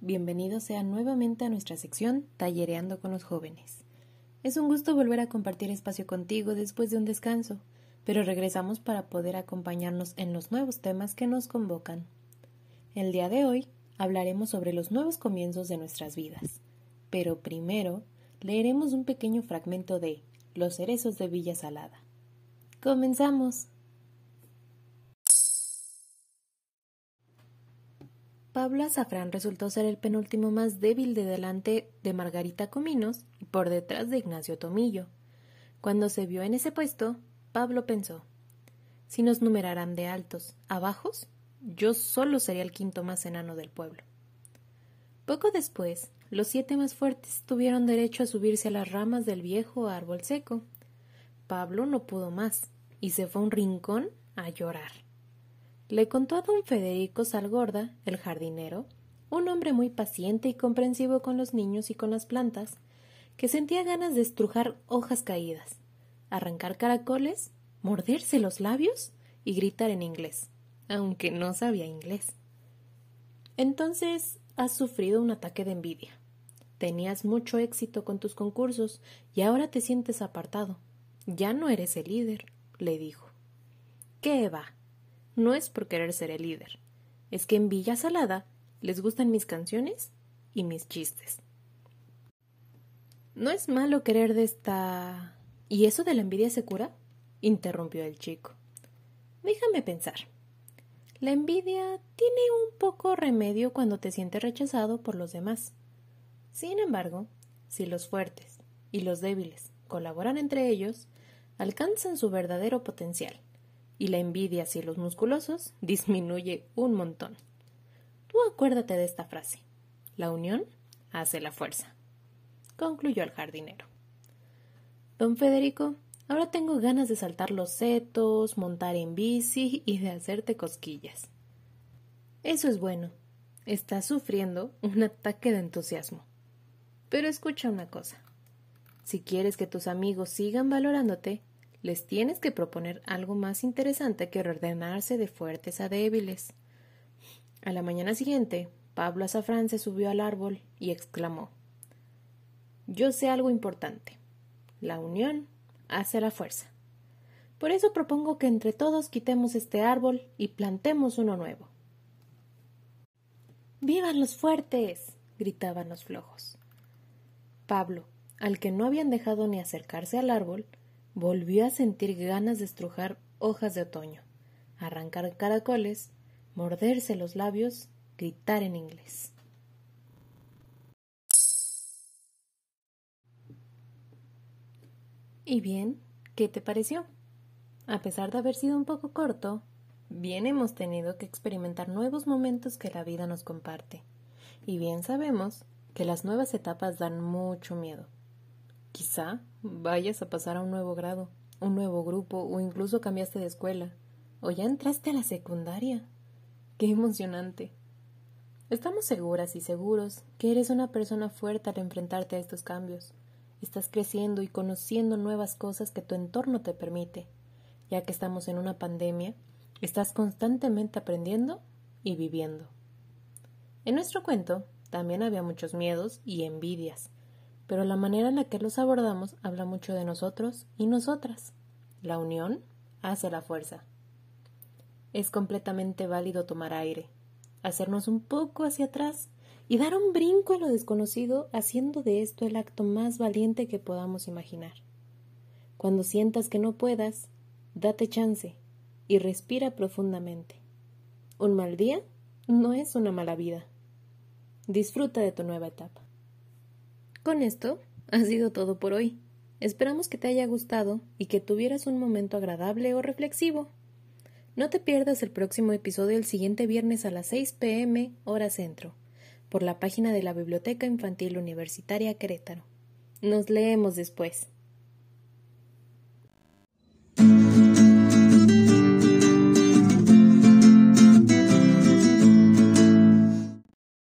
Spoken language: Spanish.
bienvenidos sean nuevamente a nuestra sección Tallereando con los jóvenes. Es un gusto volver a compartir espacio contigo después de un descanso, pero regresamos para poder acompañarnos en los nuevos temas que nos convocan. El día de hoy hablaremos sobre los nuevos comienzos de nuestras vidas, pero primero leeremos un pequeño fragmento de Los cerezos de Villa Salada. ¡Comenzamos! Pablo Azafrán resultó ser el penúltimo más débil de delante de Margarita Cominos y por detrás de Ignacio Tomillo. Cuando se vio en ese puesto, Pablo pensó si nos numeraran de altos a bajos, yo solo sería el quinto más enano del pueblo. Poco después, los siete más fuertes tuvieron derecho a subirse a las ramas del viejo árbol seco. Pablo no pudo más y se fue a un rincón a llorar. Le contó a don Federico Salgorda, el jardinero, un hombre muy paciente y comprensivo con los niños y con las plantas, que sentía ganas de estrujar hojas caídas, arrancar caracoles, morderse los labios y gritar en inglés, aunque no sabía inglés. Entonces has sufrido un ataque de envidia. Tenías mucho éxito con tus concursos y ahora te sientes apartado. Ya no eres el líder, le dijo. ¿Qué va? No es por querer ser el líder, es que en Villa Salada les gustan mis canciones y mis chistes. No es malo querer de esta... ¿Y eso de la envidia se cura? interrumpió el chico. Déjame pensar. La envidia tiene un poco remedio cuando te sientes rechazado por los demás. Sin embargo, si los fuertes y los débiles colaboran entre ellos, alcanzan su verdadero potencial y la envidia hacia los musculosos disminuye un montón. Tú acuérdate de esta frase. La unión hace la fuerza. Concluyó el jardinero. Don Federico, ahora tengo ganas de saltar los setos, montar en bici y de hacerte cosquillas. Eso es bueno. Estás sufriendo un ataque de entusiasmo. Pero escucha una cosa. Si quieres que tus amigos sigan valorándote, les tienes que proponer algo más interesante que ordenarse de fuertes a débiles. A la mañana siguiente, Pablo Azafrán se subió al árbol y exclamó Yo sé algo importante. La unión hace la fuerza. Por eso propongo que entre todos quitemos este árbol y plantemos uno nuevo. ¡Vivan los fuertes! gritaban los flojos. Pablo, al que no habían dejado ni acercarse al árbol, volvió a sentir ganas de estrujar hojas de otoño, arrancar caracoles, morderse los labios, gritar en inglés. ¿Y bien? ¿Qué te pareció? A pesar de haber sido un poco corto, bien hemos tenido que experimentar nuevos momentos que la vida nos comparte. Y bien sabemos que las nuevas etapas dan mucho miedo. Quizá vayas a pasar a un nuevo grado, un nuevo grupo o incluso cambiaste de escuela o ya entraste a la secundaria. ¡Qué emocionante! Estamos seguras y seguros que eres una persona fuerte al enfrentarte a estos cambios. Estás creciendo y conociendo nuevas cosas que tu entorno te permite. Ya que estamos en una pandemia, estás constantemente aprendiendo y viviendo. En nuestro cuento también había muchos miedos y envidias, pero la manera en la que los abordamos habla mucho de nosotros y nosotras. La unión hace la fuerza. Es completamente válido tomar aire, hacernos un poco hacia atrás y dar un brinco a lo desconocido haciendo de esto el acto más valiente que podamos imaginar. Cuando sientas que no puedas, date chance y respira profundamente. Un mal día no es una mala vida. Disfruta de tu nueva etapa. Con esto ha sido todo por hoy. Esperamos que te haya gustado y que tuvieras un momento agradable o reflexivo. No te pierdas el próximo episodio el siguiente viernes a las 6 pm hora centro, por la página de la Biblioteca Infantil Universitaria Querétaro. Nos leemos después.